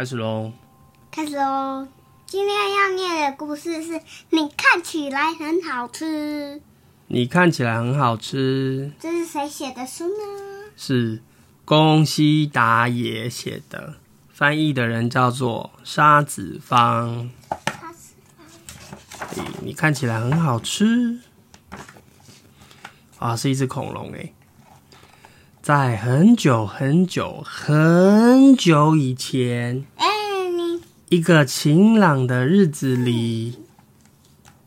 开始喽！开始喽！今天要念的故事是你看起来很好吃。你看起来很好吃。这是谁写的书呢？是宫西达也写的，翻译的人叫做沙子方。沙子方。你看起来很好吃。啊，是一只恐龙哎。在很久很久很久以前，一个晴朗的日子里，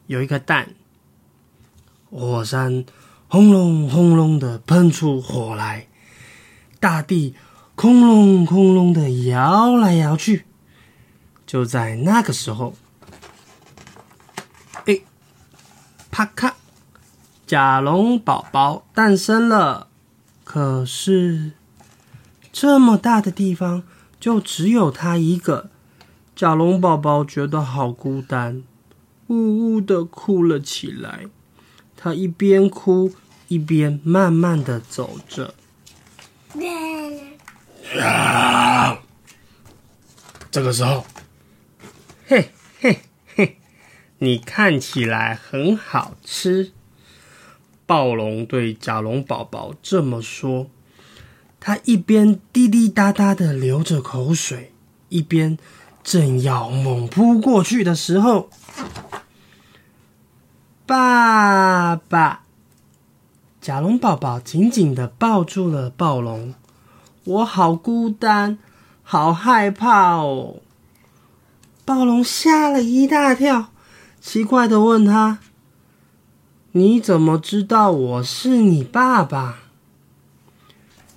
有一个蛋，火山轰隆轰隆的喷出火来，大地空隆空隆的摇来摇去。就在那个时候，哎，啪咔，甲龙宝宝诞生了。可是，这么大的地方就只有他一个。甲龙宝宝觉得好孤单，呜呜的哭了起来。他一边哭一边慢慢的走着。啊！这个时候，嘿嘿嘿，你看起来很好吃。暴龙对甲龙宝宝这么说，他一边滴滴答答的流着口水，一边正要猛扑过去的时候，爸爸，甲龙宝宝紧紧的抱住了暴龙，我好孤单，好害怕哦。暴龙吓了一大跳，奇怪的问他。你怎么知道我是你爸爸？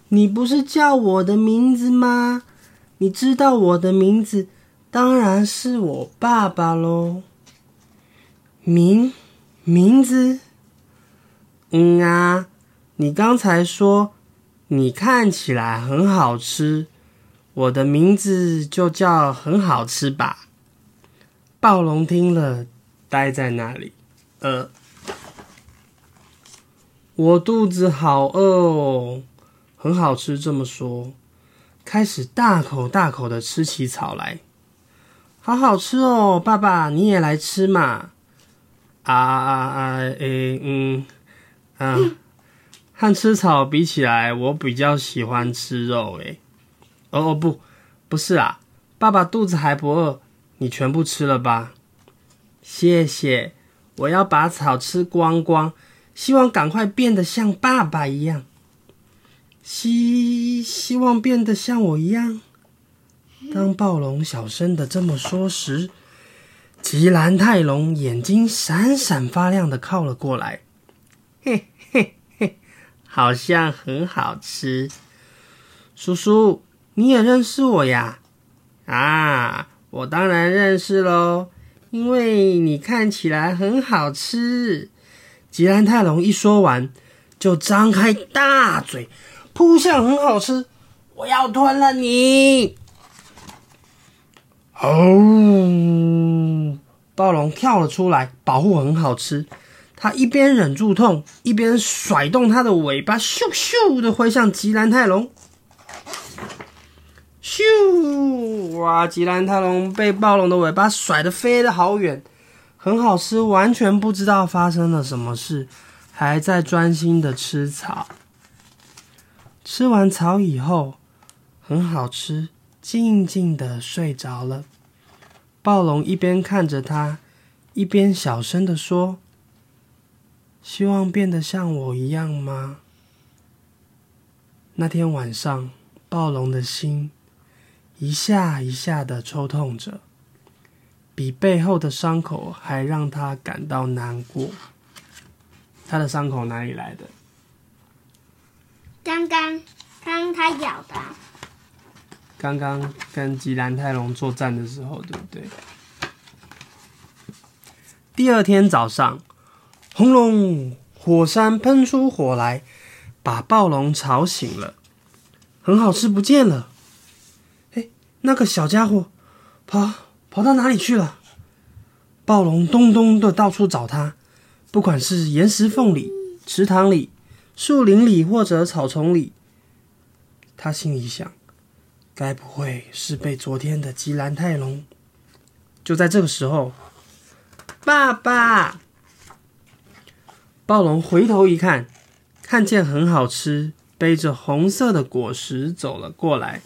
你不是叫我的名字吗？你知道我的名字，当然是我爸爸喽。名名字？嗯啊，你刚才说你看起来很好吃，我的名字就叫很好吃吧？暴龙听了，呆在那里，呃。我肚子好饿哦，很好吃。这么说，开始大口大口的吃起草来，好好吃哦！爸爸，你也来吃嘛！啊啊啊！诶，嗯，啊，和吃草比起来，我比较喜欢吃肉。诶，哦哦不，不是啊，爸爸肚子还不饿，你全部吃了吧？谢谢，我要把草吃光光。希望赶快变得像爸爸一样，希希望变得像我一样。当暴龙小声的这么说时，吉兰泰龙眼睛闪闪发亮的靠了过来。嘿嘿嘿，好像很好吃。叔叔，你也认识我呀？啊，我当然认识喽，因为你看起来很好吃。吉兰泰龙一说完，就张开大嘴，扑向很好吃，我要吞了你！哦，暴龙跳了出来，保护很好吃。他一边忍住痛，一边甩动他的尾巴，咻咻的挥向吉兰泰龙。咻！哇，吉兰泰龙被暴龙的尾巴甩得飞得好远。很好吃，完全不知道发生了什么事，还在专心的吃草。吃完草以后，很好吃，静静的睡着了。暴龙一边看着他，一边小声的说：“希望变得像我一样吗？”那天晚上，暴龙的心一下一下的抽痛着。比背后的伤口还让他感到难过。他的伤口哪里来的？刚刚，刚刚他咬的。刚刚跟吉兰泰龙作战的时候，对不对？第二天早上，轰隆，火山喷出火来，把暴龙吵醒了。很好吃不见了。哎，那个小家伙，跑。跑到哪里去了？暴龙咚咚的到处找它，不管是岩石缝里、池塘里、树林里或者草丛里，他心里想：该不会是被昨天的吉兰泰龙？就在这个时候，爸爸！暴龙回头一看，看见很好吃，背着红色的果实走了过来。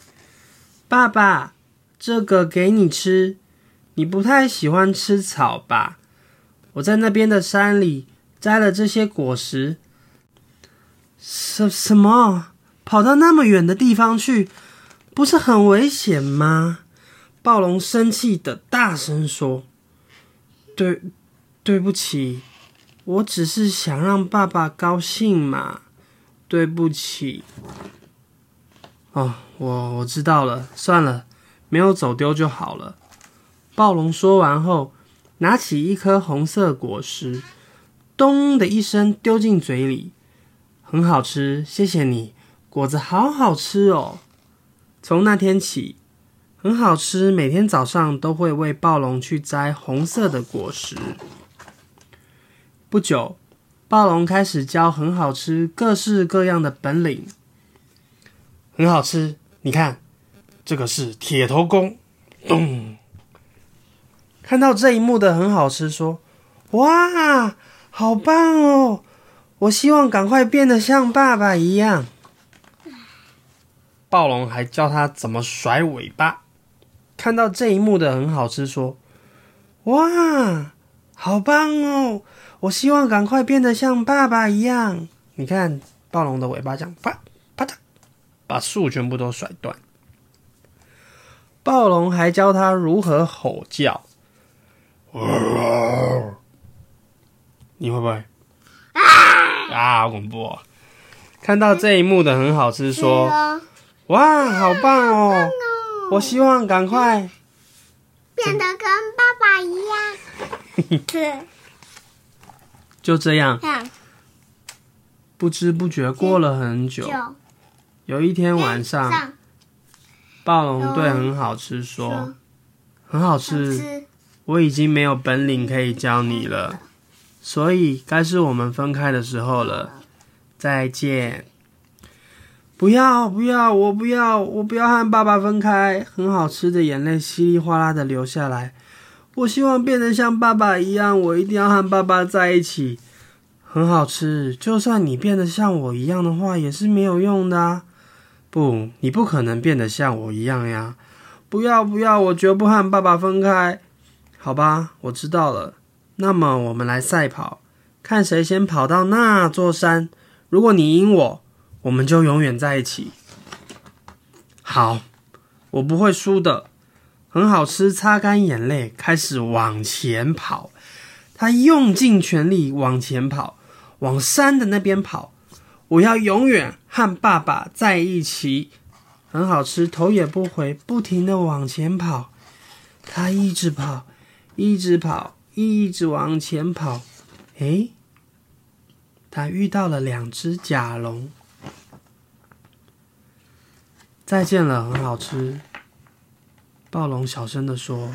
爸爸，这个给你吃。你不太喜欢吃草吧？我在那边的山里摘了这些果实。什什么？跑到那么远的地方去，不是很危险吗？暴龙生气的大声说：“对，对不起，我只是想让爸爸高兴嘛。对不起。”哦，我我知道了，算了，没有走丢就好了。暴龙说完后，拿起一颗红色果实，咚的一声丢进嘴里，很好吃，谢谢你，果子好好吃哦。从那天起，很好吃，每天早上都会为暴龙去摘红色的果实。不久，暴龙开始教很好吃各式各样的本领。很好吃，你看，这个是铁头功，咚。看到这一幕的很好吃，说：“哇，好棒哦！我希望赶快变得像爸爸一样。”暴龙还教他怎么甩尾巴。看到这一幕的很好吃，说：“哇，好棒哦！我希望赶快变得像爸爸一样。”你看，暴龙的尾巴这样啪啪嗒，把树全部都甩断。暴龙还教他如何吼叫。你会不会？啊，好恐怖！哦！看到这一幕的很好吃，说：“哇，好棒哦！我希望赶快变得跟爸爸一样。”对，就这样，不知不觉过了很久。有一天晚上，暴龙对很好吃说：“很好吃。”我已经没有本领可以教你了，所以该是我们分开的时候了。再见！不要不要，我不要，我不要和爸爸分开。很好吃的眼泪稀里哗啦的流下来。我希望变得像爸爸一样，我一定要和爸爸在一起。很好吃，就算你变得像我一样的话，也是没有用的。不，你不可能变得像我一样呀！不要不要，我绝不和爸爸分开。好吧，我知道了。那么我们来赛跑，看谁先跑到那座山。如果你赢我，我们就永远在一起。好，我不会输的。很好吃，擦干眼泪，开始往前跑。他用尽全力往前跑，往山的那边跑。我要永远和爸爸在一起。很好吃，头也不回，不停的往前跑。他一直跑。一直跑，一直往前跑。诶，他遇到了两只甲龙。再见了，很好吃。暴龙小声的说，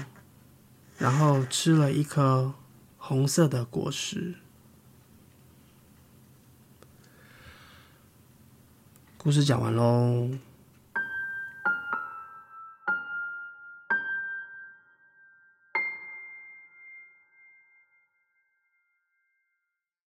然后吃了一颗红色的果实。故事讲完喽。